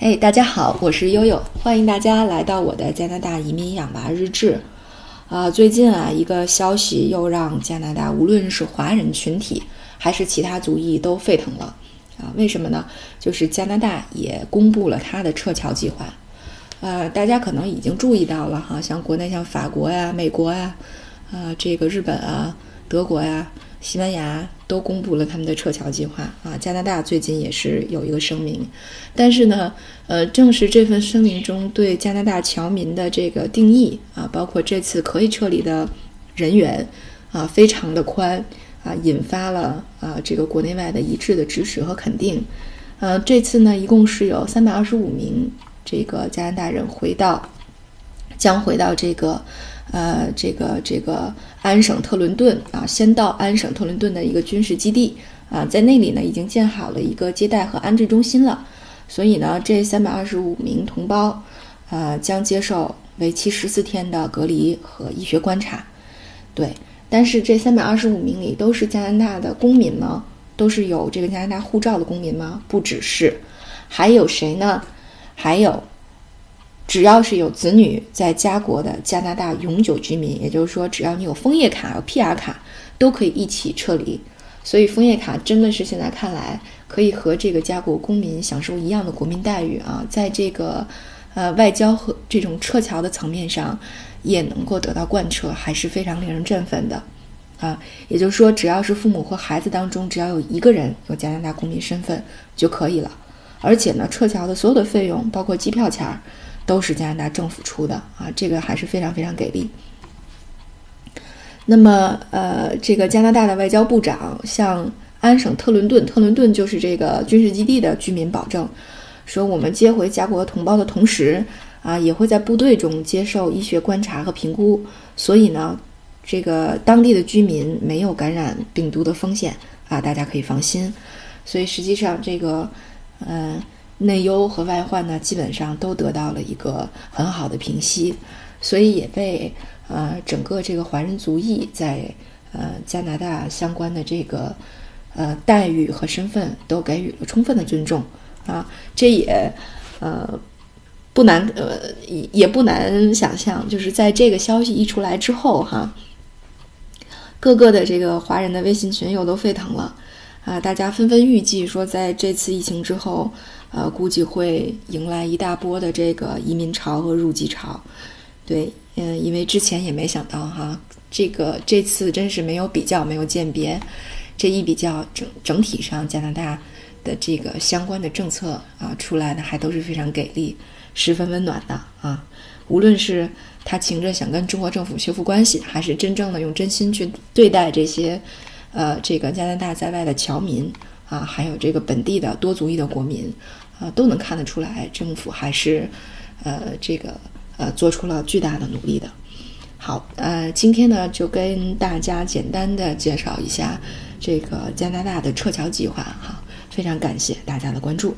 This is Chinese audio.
嘿，大家好，我是悠悠，欢迎大家来到我的加拿大移民养娃日志。啊，最近啊，一个消息又让加拿大无论是华人群体还是其他族裔都沸腾了。啊，为什么呢？就是加拿大也公布了它的撤侨计划。呃，大家可能已经注意到了哈，像国内像法国呀、美国呀，啊，这个日本啊、德国呀。西班牙都公布了他们的撤侨计划啊，加拿大最近也是有一个声明，但是呢，呃，正是这份声明中对加拿大侨民的这个定义啊，包括这次可以撤离的人员啊，非常的宽啊，引发了啊这个国内外的一致的支持和肯定。呃，这次呢，一共是有三百二十五名这个加拿大人回到，将回到这个。呃，这个这个安省特伦顿啊，先到安省特伦顿的一个军事基地啊，在那里呢已经建好了一个接待和安置中心了，所以呢，这三百二十五名同胞，呃，将接受为期十四天的隔离和医学观察。对，但是这三百二十五名里都是加拿大的公民吗？都是有这个加拿大护照的公民吗？不只是，还有谁呢？还有。只要是有子女在家国的加拿大永久居民，也就是说，只要你有枫叶卡、有 PR 卡，都可以一起撤离。所以，枫叶卡真的是现在看来可以和这个家国公民享受一样的国民待遇啊！在这个呃外交和这种撤侨的层面上，也能够得到贯彻，还是非常令人振奋的啊！也就是说，只要是父母或孩子当中只要有一个人有加拿大公民身份就可以了。而且呢，撤侨的所有的费用，包括机票钱儿。都是加拿大政府出的啊，这个还是非常非常给力。那么，呃，这个加拿大的外交部长向安省特伦顿，特伦顿就是这个军事基地的居民保证，说我们接回家国同胞的同时，啊，也会在部队中接受医学观察和评估，所以呢，这个当地的居民没有感染病毒的风险啊，大家可以放心。所以实际上，这个，嗯。内忧和外患呢，基本上都得到了一个很好的平息，所以也被呃整个这个华人族裔在呃加拿大相关的这个呃待遇和身份都给予了充分的尊重。啊，这也呃不难呃也不难想象，就是在这个消息一出来之后哈，各个的这个华人的微信群又都沸腾了。啊，大家纷纷预计说，在这次疫情之后。呃，估计会迎来一大波的这个移民潮和入籍潮，对，嗯，因为之前也没想到哈，这个这次真是没有比较，没有鉴别，这一比较整整体上加拿大的这个相关的政策啊出来的还都是非常给力，十分温暖的啊，无论是他情着想跟中国政府修复关系，还是真正的用真心去对待这些，呃，这个加拿大在外的侨民。啊，还有这个本地的多族裔的国民，啊，都能看得出来，政府还是，呃，这个呃，做出了巨大的努力的。好，呃，今天呢，就跟大家简单的介绍一下这个加拿大的撤侨计划。哈，非常感谢大家的关注。